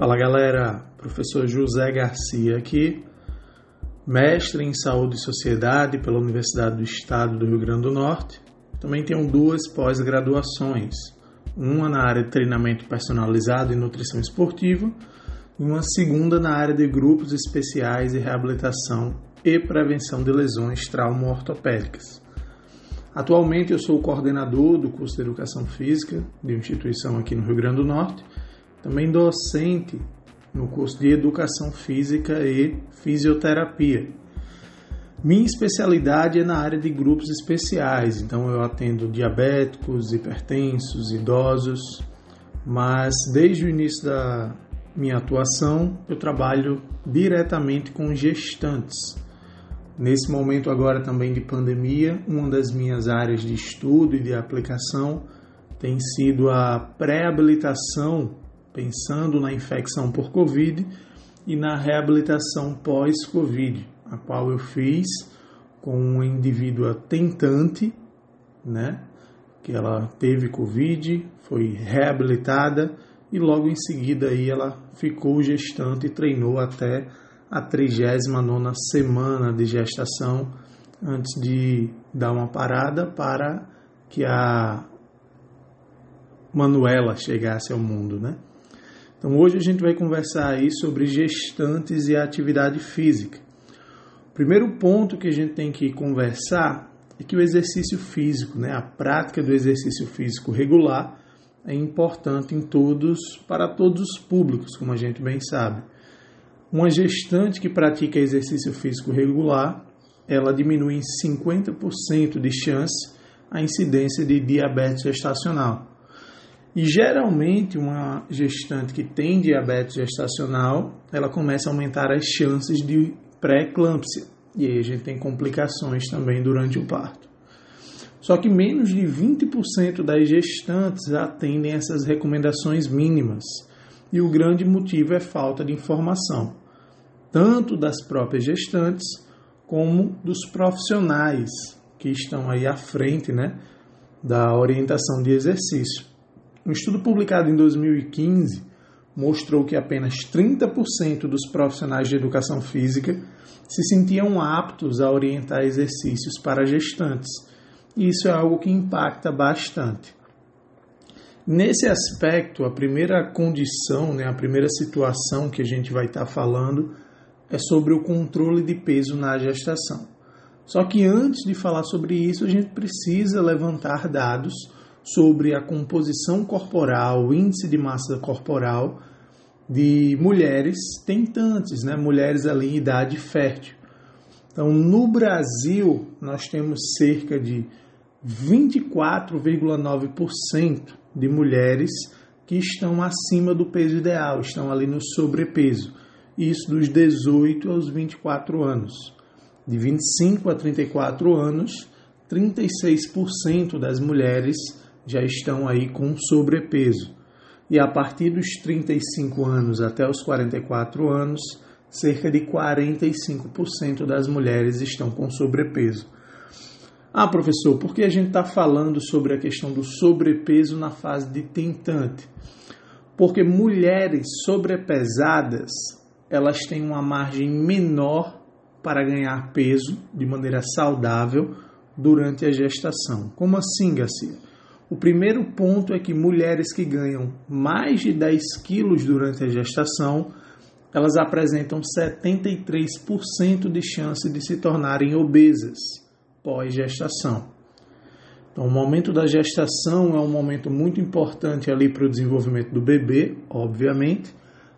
Fala galera, professor José Garcia aqui, mestre em Saúde e Sociedade pela Universidade do Estado do Rio Grande do Norte. Também tenho duas pós-graduações, uma na área de treinamento personalizado e nutrição esportiva e uma segunda na área de grupos especiais e reabilitação e prevenção de lesões traumo-ortopédicas. Atualmente eu sou coordenador do curso de Educação Física de instituição aqui no Rio Grande do Norte também docente no curso de Educação Física e Fisioterapia. Minha especialidade é na área de grupos especiais, então eu atendo diabéticos, hipertensos, idosos, mas desde o início da minha atuação eu trabalho diretamente com gestantes. Nesse momento agora também de pandemia, uma das minhas áreas de estudo e de aplicação tem sido a pré-habilitação pensando na infecção por Covid e na reabilitação pós-Covid, a qual eu fiz com uma indivídua tentante, né, que ela teve Covid, foi reabilitada e logo em seguida aí ela ficou gestante e treinou até a 39 semana de gestação antes de dar uma parada para que a Manuela chegasse ao mundo, né? Então hoje a gente vai conversar aí sobre gestantes e atividade física. O primeiro ponto que a gente tem que conversar é que o exercício físico, né, a prática do exercício físico regular é importante em todos, para todos os públicos, como a gente bem sabe. Uma gestante que pratica exercício físico regular, ela diminui em 50% de chance a incidência de diabetes gestacional. E geralmente uma gestante que tem diabetes gestacional, ela começa a aumentar as chances de pré-eclâmpsia. E aí a gente tem complicações também durante o parto. Só que menos de 20% das gestantes atendem essas recomendações mínimas. E o grande motivo é falta de informação, tanto das próprias gestantes como dos profissionais que estão aí à frente, né, da orientação de exercício. Um estudo publicado em 2015 mostrou que apenas 30% dos profissionais de educação física se sentiam aptos a orientar exercícios para gestantes. E isso é algo que impacta bastante. Nesse aspecto, a primeira condição, né, a primeira situação que a gente vai estar falando é sobre o controle de peso na gestação. Só que antes de falar sobre isso, a gente precisa levantar dados sobre a composição corporal, o índice de massa corporal de mulheres tentantes, né? mulheres ali em idade fértil. Então, no Brasil, nós temos cerca de 24,9% de mulheres que estão acima do peso ideal, estão ali no sobrepeso. Isso dos 18 aos 24 anos. De 25 a 34 anos, 36% das mulheres já estão aí com sobrepeso. E a partir dos 35 anos até os 44 anos, cerca de 45% das mulheres estão com sobrepeso. Ah, professor, por que a gente está falando sobre a questão do sobrepeso na fase de tentante? Porque mulheres sobrepesadas elas têm uma margem menor para ganhar peso de maneira saudável durante a gestação. Como assim, Garcia? O primeiro ponto é que mulheres que ganham mais de 10 quilos durante a gestação, elas apresentam 73% de chance de se tornarem obesas pós-gestação. Então, o momento da gestação é um momento muito importante ali para o desenvolvimento do bebê, obviamente,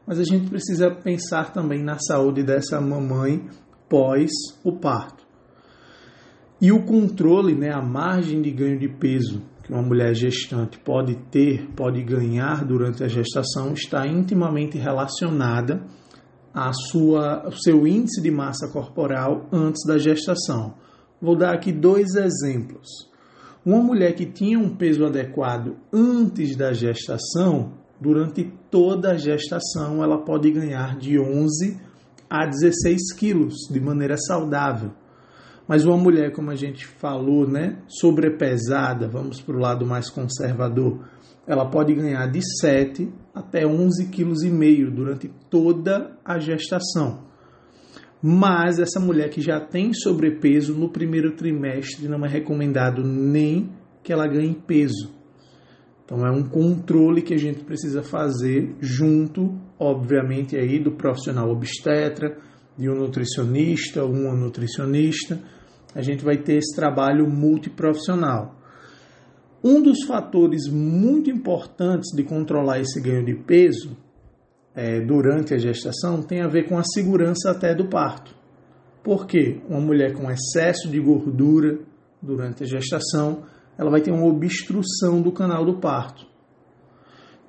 mas a gente precisa pensar também na saúde dessa mamãe pós o parto. E o controle, né, a margem de ganho de peso que uma mulher gestante pode ter, pode ganhar durante a gestação, está intimamente relacionada à sua, ao seu índice de massa corporal antes da gestação. Vou dar aqui dois exemplos. Uma mulher que tinha um peso adequado antes da gestação, durante toda a gestação, ela pode ganhar de 11 a 16 quilos de maneira saudável. Mas uma mulher, como a gente falou, né, sobrepesada, vamos para o lado mais conservador, ela pode ganhar de 7 até 11,5 kg durante toda a gestação. Mas essa mulher que já tem sobrepeso no primeiro trimestre não é recomendado nem que ela ganhe peso. Então é um controle que a gente precisa fazer junto, obviamente, aí do profissional obstetra, de um nutricionista, uma nutricionista. A gente vai ter esse trabalho multiprofissional. Um dos fatores muito importantes de controlar esse ganho de peso é, durante a gestação tem a ver com a segurança até do parto. Por quê? Uma mulher com excesso de gordura durante a gestação, ela vai ter uma obstrução do canal do parto.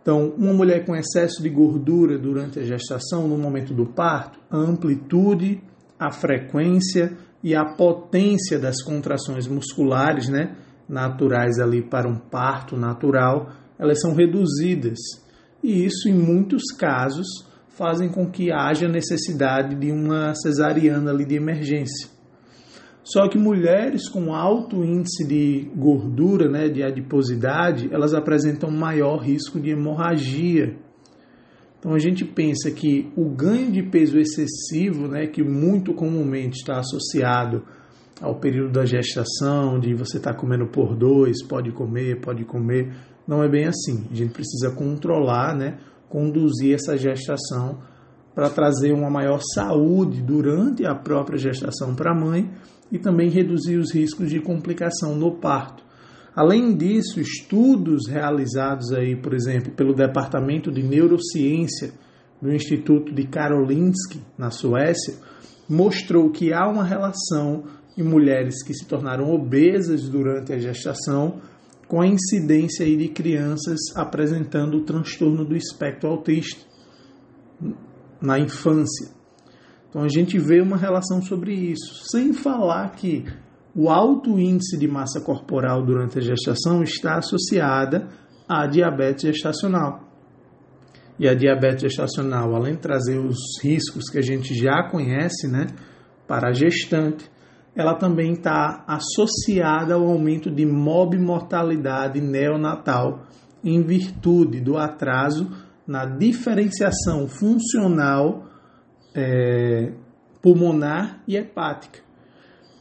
Então, uma mulher com excesso de gordura durante a gestação, no momento do parto, a amplitude, a frequência e a potência das contrações musculares, né, naturais ali para um parto natural, elas são reduzidas. E isso, em muitos casos, fazem com que haja necessidade de uma cesariana ali de emergência. Só que mulheres com alto índice de gordura, né, de adiposidade, elas apresentam maior risco de hemorragia. Então a gente pensa que o ganho de peso excessivo, né, que muito comumente está associado ao período da gestação, de você estar tá comendo por dois, pode comer, pode comer. Não é bem assim. A gente precisa controlar, né, conduzir essa gestação para trazer uma maior saúde durante a própria gestação para a mãe e também reduzir os riscos de complicação no parto. Além disso, estudos realizados aí, por exemplo, pelo Departamento de Neurociência do Instituto de Karolinsk, na Suécia, mostrou que há uma relação em mulheres que se tornaram obesas durante a gestação, com a incidência aí de crianças apresentando o transtorno do espectro autista na infância. Então a gente vê uma relação sobre isso, sem falar que o alto índice de massa corporal durante a gestação está associada à diabetes gestacional. E a diabetes gestacional, além de trazer os riscos que a gente já conhece, né, para a gestante, ela também está associada ao aumento de morbimortalidade neonatal em virtude do atraso na diferenciação funcional é, pulmonar e hepática.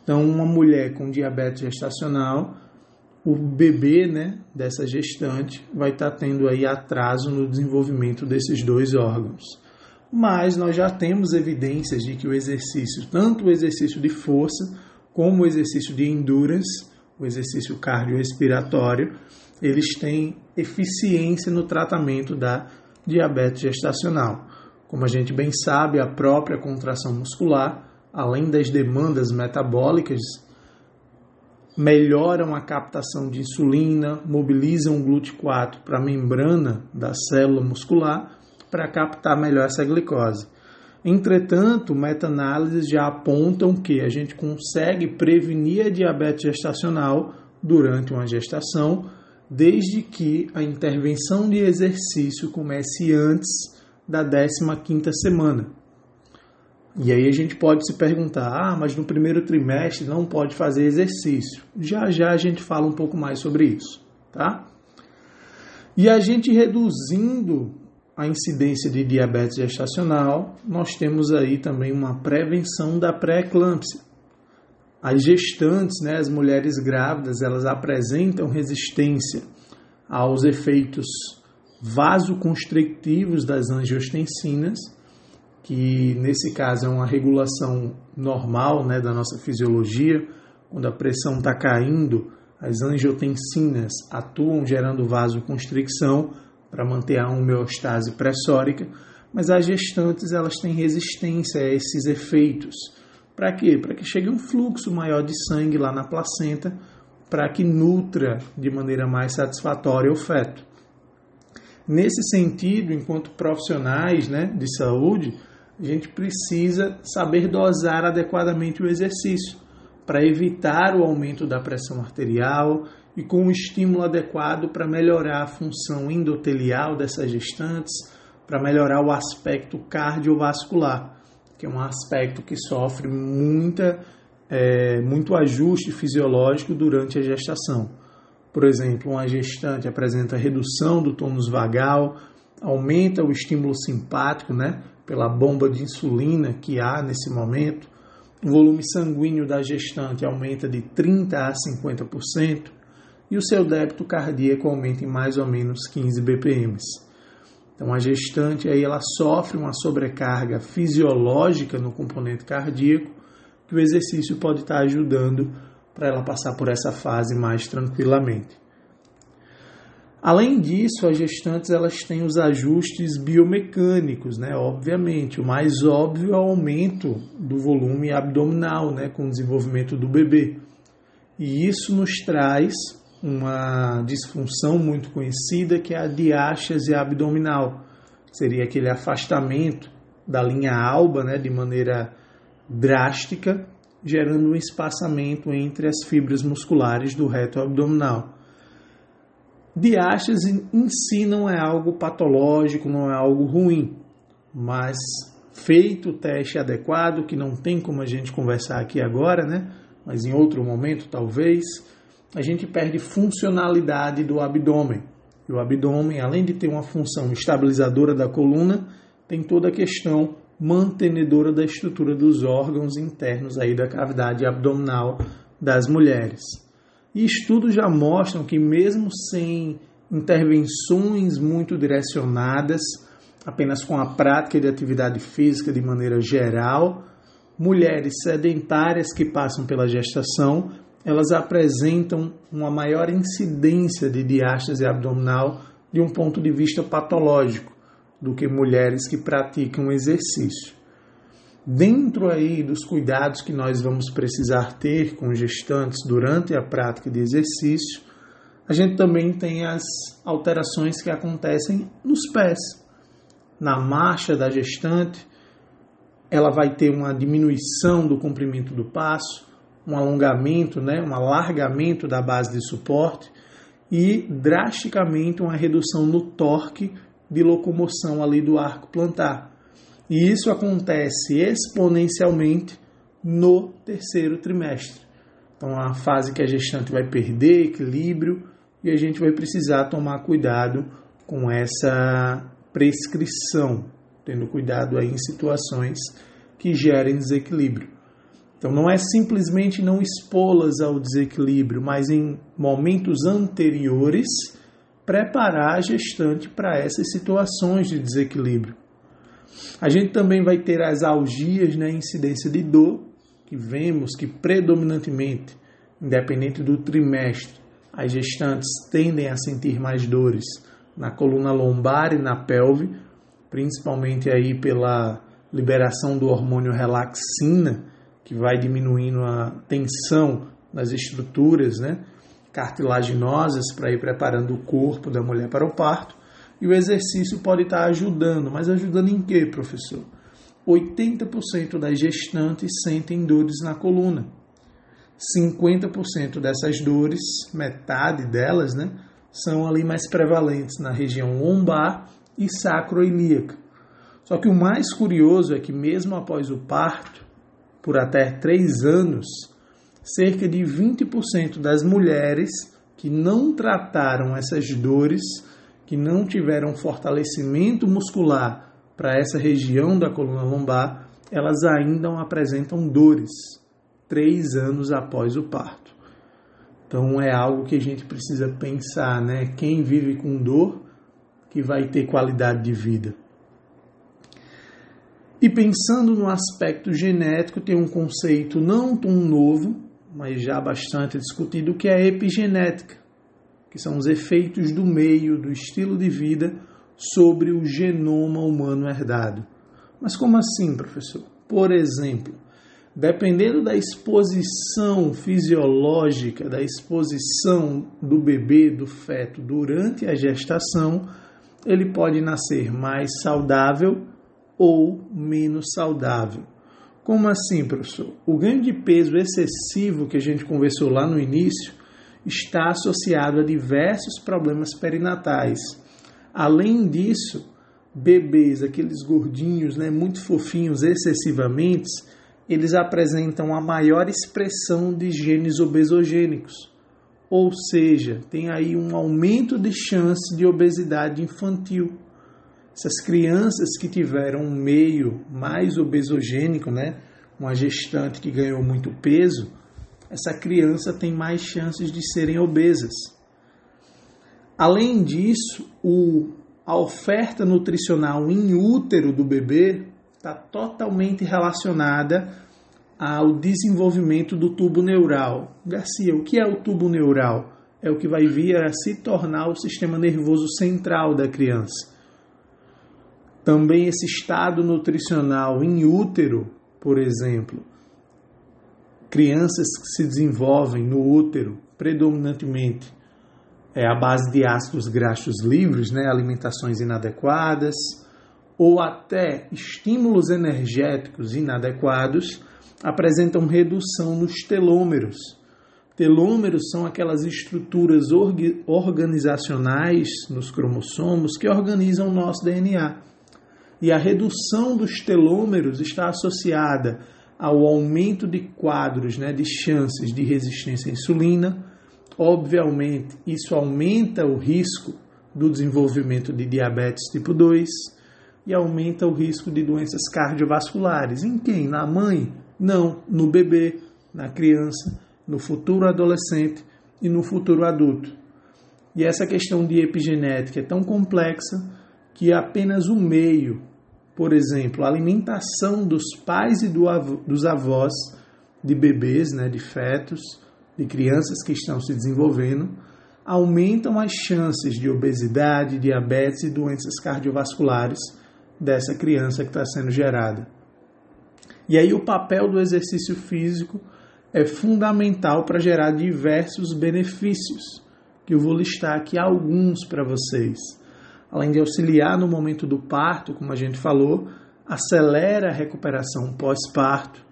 Então, uma mulher com diabetes gestacional, o bebê né, dessa gestante vai estar tá tendo aí atraso no desenvolvimento desses dois órgãos mas nós já temos evidências de que o exercício, tanto o exercício de força como o exercício de endurance, o exercício cardiorrespiratório, eles têm eficiência no tratamento da diabetes gestacional. Como a gente bem sabe, a própria contração muscular, além das demandas metabólicas, melhoram a captação de insulina, mobilizam o GLUT4 para a membrana da célula muscular para captar melhor essa glicose. Entretanto, meta-análises já apontam que a gente consegue prevenir a diabetes gestacional durante uma gestação, desde que a intervenção de exercício comece antes da 15ª semana. E aí a gente pode se perguntar: "Ah, mas no primeiro trimestre não pode fazer exercício". Já já a gente fala um pouco mais sobre isso, tá? E a gente reduzindo a incidência de diabetes gestacional, nós temos aí também uma prevenção da pré-eclâmpsia. As gestantes, né, as mulheres grávidas, elas apresentam resistência aos efeitos vasoconstrictivos das angiostensinas, que nesse caso é uma regulação normal né, da nossa fisiologia, quando a pressão está caindo, as angiotensinas atuam gerando vasoconstricção, para manter a homeostase pressórica, mas as gestantes elas têm resistência a esses efeitos. Para quê? Para que chegue um fluxo maior de sangue lá na placenta, para que nutra de maneira mais satisfatória o feto. Nesse sentido, enquanto profissionais né, de saúde, a gente precisa saber dosar adequadamente o exercício para evitar o aumento da pressão arterial, e com um estímulo adequado para melhorar a função endotelial dessas gestantes, para melhorar o aspecto cardiovascular, que é um aspecto que sofre muita, é, muito ajuste fisiológico durante a gestação. Por exemplo, uma gestante apresenta redução do tônus vagal, aumenta o estímulo simpático, né, pela bomba de insulina que há nesse momento. O volume sanguíneo da gestante aumenta de 30 a 50% e o seu débito cardíaco aumenta em mais ou menos 15 BPM. Então a gestante aí ela sofre uma sobrecarga fisiológica no componente cardíaco que o exercício pode estar ajudando para ela passar por essa fase mais tranquilamente. Além disso, as gestantes elas têm os ajustes biomecânicos, né? Obviamente, o mais óbvio é o aumento do volume abdominal, né, com o desenvolvimento do bebê. E isso nos traz uma disfunção muito conhecida que é a diástase abdominal. Seria aquele afastamento da linha alba, né, de maneira drástica, gerando um espaçamento entre as fibras musculares do reto abdominal. Diástase em si não é algo patológico, não é algo ruim, mas feito o teste adequado, que não tem como a gente conversar aqui agora, né? Mas em outro momento talvez, a gente perde funcionalidade do abdômen. E o abdômen, além de ter uma função estabilizadora da coluna, tem toda a questão mantenedora da estrutura dos órgãos internos aí da cavidade abdominal das mulheres. E estudos já mostram que mesmo sem intervenções muito direcionadas, apenas com a prática de atividade física de maneira geral, mulheres sedentárias que passam pela gestação elas apresentam uma maior incidência de diástase abdominal de um ponto de vista patológico do que mulheres que praticam exercício. Dentro aí dos cuidados que nós vamos precisar ter com gestantes durante a prática de exercício, a gente também tem as alterações que acontecem nos pés. Na marcha da gestante, ela vai ter uma diminuição do comprimento do passo, um alongamento, né, um alargamento da base de suporte e drasticamente uma redução no torque de locomoção ali do arco plantar. E isso acontece exponencialmente no terceiro trimestre. Então, uma fase que a gestante vai perder equilíbrio e a gente vai precisar tomar cuidado com essa prescrição, tendo cuidado aí em situações que gerem desequilíbrio. Então não é simplesmente não expô-las ao desequilíbrio, mas em momentos anteriores preparar a gestante para essas situações de desequilíbrio. A gente também vai ter as algias né, incidência de dor, que vemos que predominantemente, independente do trimestre, as gestantes tendem a sentir mais dores na coluna lombar e na pelve, principalmente aí pela liberação do hormônio relaxina, que vai diminuindo a tensão nas estruturas né, cartilaginosas para ir preparando o corpo da mulher para o parto. E o exercício pode estar ajudando, mas ajudando em quê, professor? 80% das gestantes sentem dores na coluna. 50% dessas dores, metade delas, né, são ali mais prevalentes na região lombar e sacroilíaca. Só que o mais curioso é que mesmo após o parto, por até três anos, cerca de 20% das mulheres que não trataram essas dores, que não tiveram fortalecimento muscular para essa região da coluna lombar, elas ainda apresentam dores três anos após o parto. Então é algo que a gente precisa pensar, né? Quem vive com dor que vai ter qualidade de vida. E pensando no aspecto genético, tem um conceito não tão novo, mas já bastante discutido, que é a epigenética, que são os efeitos do meio, do estilo de vida sobre o genoma humano herdado. Mas como assim, professor? Por exemplo, dependendo da exposição fisiológica, da exposição do bebê, do feto durante a gestação, ele pode nascer mais saudável ou menos saudável. Como assim, professor? O ganho de peso excessivo que a gente conversou lá no início está associado a diversos problemas perinatais. Além disso, bebês, aqueles gordinhos, né, muito fofinhos excessivamente, eles apresentam a maior expressão de genes obesogênicos. ou seja, tem aí um aumento de chance de obesidade infantil. Essas crianças que tiveram um meio mais obesogênico, né, uma gestante que ganhou muito peso, essa criança tem mais chances de serem obesas. Além disso, o, a oferta nutricional em útero do bebê está totalmente relacionada ao desenvolvimento do tubo neural. Garcia, o que é o tubo neural? É o que vai vir a se tornar o sistema nervoso central da criança. Também esse estado nutricional em útero, por exemplo, crianças que se desenvolvem no útero predominantemente é a base de ácidos graxos livres, né, alimentações inadequadas, ou até estímulos energéticos inadequados, apresentam redução nos telômeros. Telômeros são aquelas estruturas organizacionais nos cromossomos que organizam o nosso DNA. E a redução dos telômeros está associada ao aumento de quadros, né, de chances de resistência à insulina. Obviamente, isso aumenta o risco do desenvolvimento de diabetes tipo 2 e aumenta o risco de doenças cardiovasculares. Em quem? Na mãe? Não, no bebê, na criança, no futuro adolescente e no futuro adulto. E essa questão de epigenética é tão complexa que apenas o meio, por exemplo, a alimentação dos pais e do dos avós de bebês, né, de fetos, de crianças que estão se desenvolvendo, aumentam as chances de obesidade, diabetes e doenças cardiovasculares dessa criança que está sendo gerada. E aí o papel do exercício físico é fundamental para gerar diversos benefícios, que eu vou listar aqui alguns para vocês. Além de auxiliar no momento do parto, como a gente falou, acelera a recuperação pós-parto,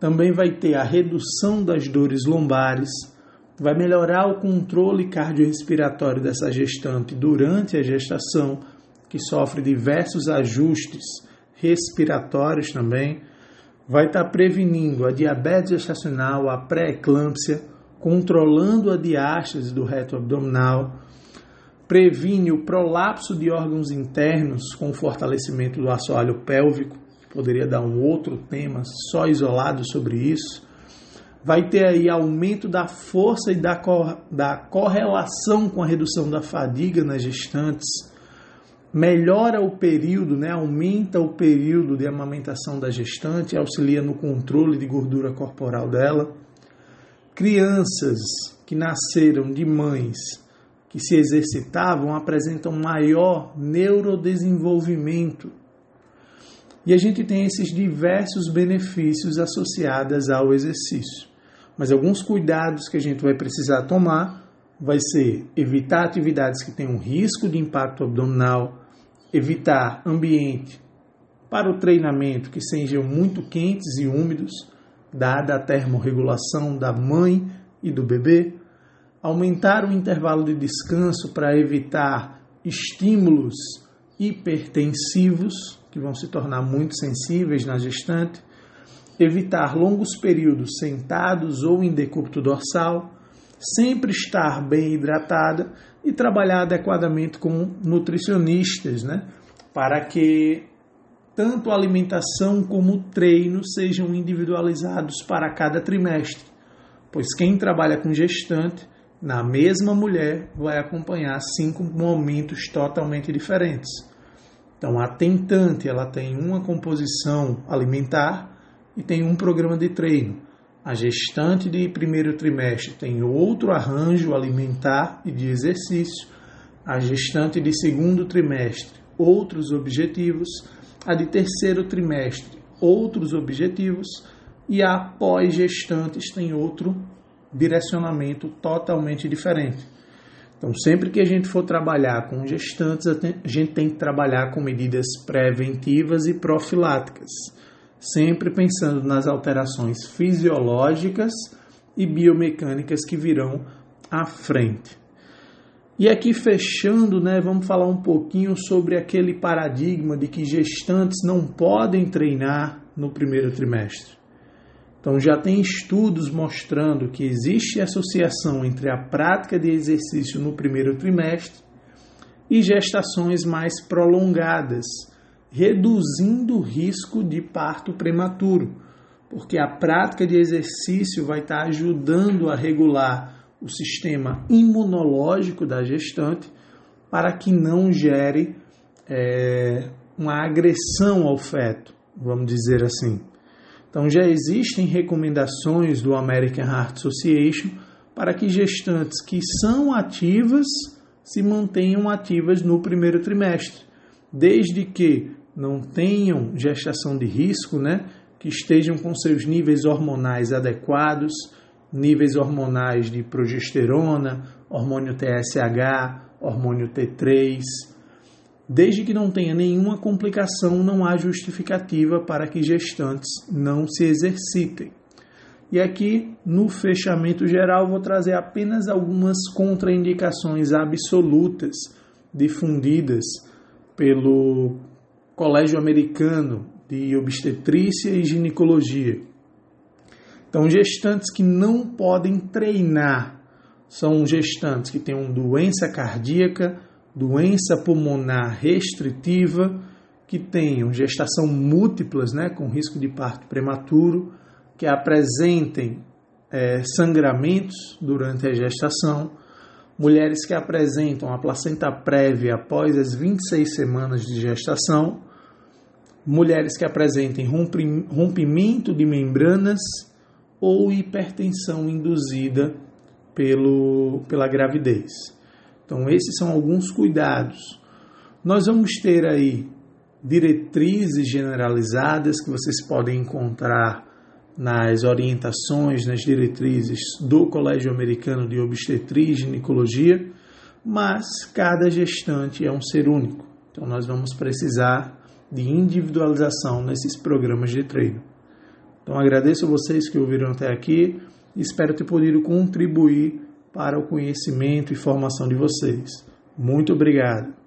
também vai ter a redução das dores lombares, vai melhorar o controle cardiorrespiratório dessa gestante durante a gestação, que sofre diversos ajustes respiratórios também. Vai estar tá prevenindo a diabetes gestacional, a pré-eclâmpsia, controlando a diástase do reto abdominal, previne o prolapso de órgãos internos com o fortalecimento do assoalho pélvico, poderia dar um outro tema só isolado sobre isso. Vai ter aí aumento da força e da, da correlação com a redução da fadiga nas gestantes melhora o período, né, aumenta o período de amamentação da gestante, auxilia no controle de gordura corporal dela. Crianças que nasceram de mães que se exercitavam apresentam maior neurodesenvolvimento. E a gente tem esses diversos benefícios associados ao exercício. Mas alguns cuidados que a gente vai precisar tomar vai ser evitar atividades que tenham risco de impacto abdominal, evitar ambiente para o treinamento que sejam muito quentes e úmidos, dada a termorregulação da mãe e do bebê, aumentar o intervalo de descanso para evitar estímulos hipertensivos, que vão se tornar muito sensíveis na gestante, evitar longos períodos sentados ou em decúbito dorsal, sempre estar bem hidratada e trabalhar adequadamente com nutricionistas, né? Para que tanto a alimentação como o treino sejam individualizados para cada trimestre, pois quem trabalha com gestante, na mesma mulher, vai acompanhar cinco momentos totalmente diferentes. Então, a tentante, ela tem uma composição alimentar e tem um programa de treino. A gestante de primeiro trimestre tem outro arranjo alimentar e de exercício. A gestante de segundo trimestre, outros objetivos. A de terceiro trimestre, outros objetivos. E a pós-gestantes tem outro direcionamento totalmente diferente. Então, sempre que a gente for trabalhar com gestantes, a gente tem que trabalhar com medidas preventivas e profiláticas sempre pensando nas alterações fisiológicas e biomecânicas que virão à frente. E aqui fechando, né, vamos falar um pouquinho sobre aquele paradigma de que gestantes não podem treinar no primeiro trimestre. Então já tem estudos mostrando que existe associação entre a prática de exercício no primeiro trimestre e gestações mais prolongadas, reduzindo o risco de parto prematuro, porque a prática de exercício vai estar ajudando a regular o sistema imunológico da gestante para que não gere é, uma agressão ao feto, vamos dizer assim. Então já existem recomendações do American Heart Association para que gestantes que são ativas se mantenham ativas no primeiro trimestre, desde que não tenham gestação de risco, né? que estejam com seus níveis hormonais adequados, níveis hormonais de progesterona, hormônio TSH, hormônio T3. Desde que não tenha nenhuma complicação, não há justificativa para que gestantes não se exercitem. E aqui, no fechamento geral, vou trazer apenas algumas contraindicações absolutas difundidas pelo Colégio Americano de Obstetrícia e Ginecologia. Então, gestantes que não podem treinar são gestantes que têm doença cardíaca, doença pulmonar restritiva, que tenham gestação múltiplas, né, com risco de parto prematuro, que apresentem é, sangramentos durante a gestação, mulheres que apresentam a placenta prévia após as 26 semanas de gestação, mulheres que apresentem rompimento de membranas ou hipertensão induzida pelo, pela gravidez. Então, esses são alguns cuidados. Nós vamos ter aí diretrizes generalizadas que vocês podem encontrar nas orientações, nas diretrizes do Colégio Americano de Obstetria e Ginecologia, mas cada gestante é um ser único. Então nós vamos precisar de individualização nesses programas de treino. Então agradeço a vocês que ouviram até aqui e espero ter podido contribuir para o conhecimento e formação de vocês. Muito obrigado.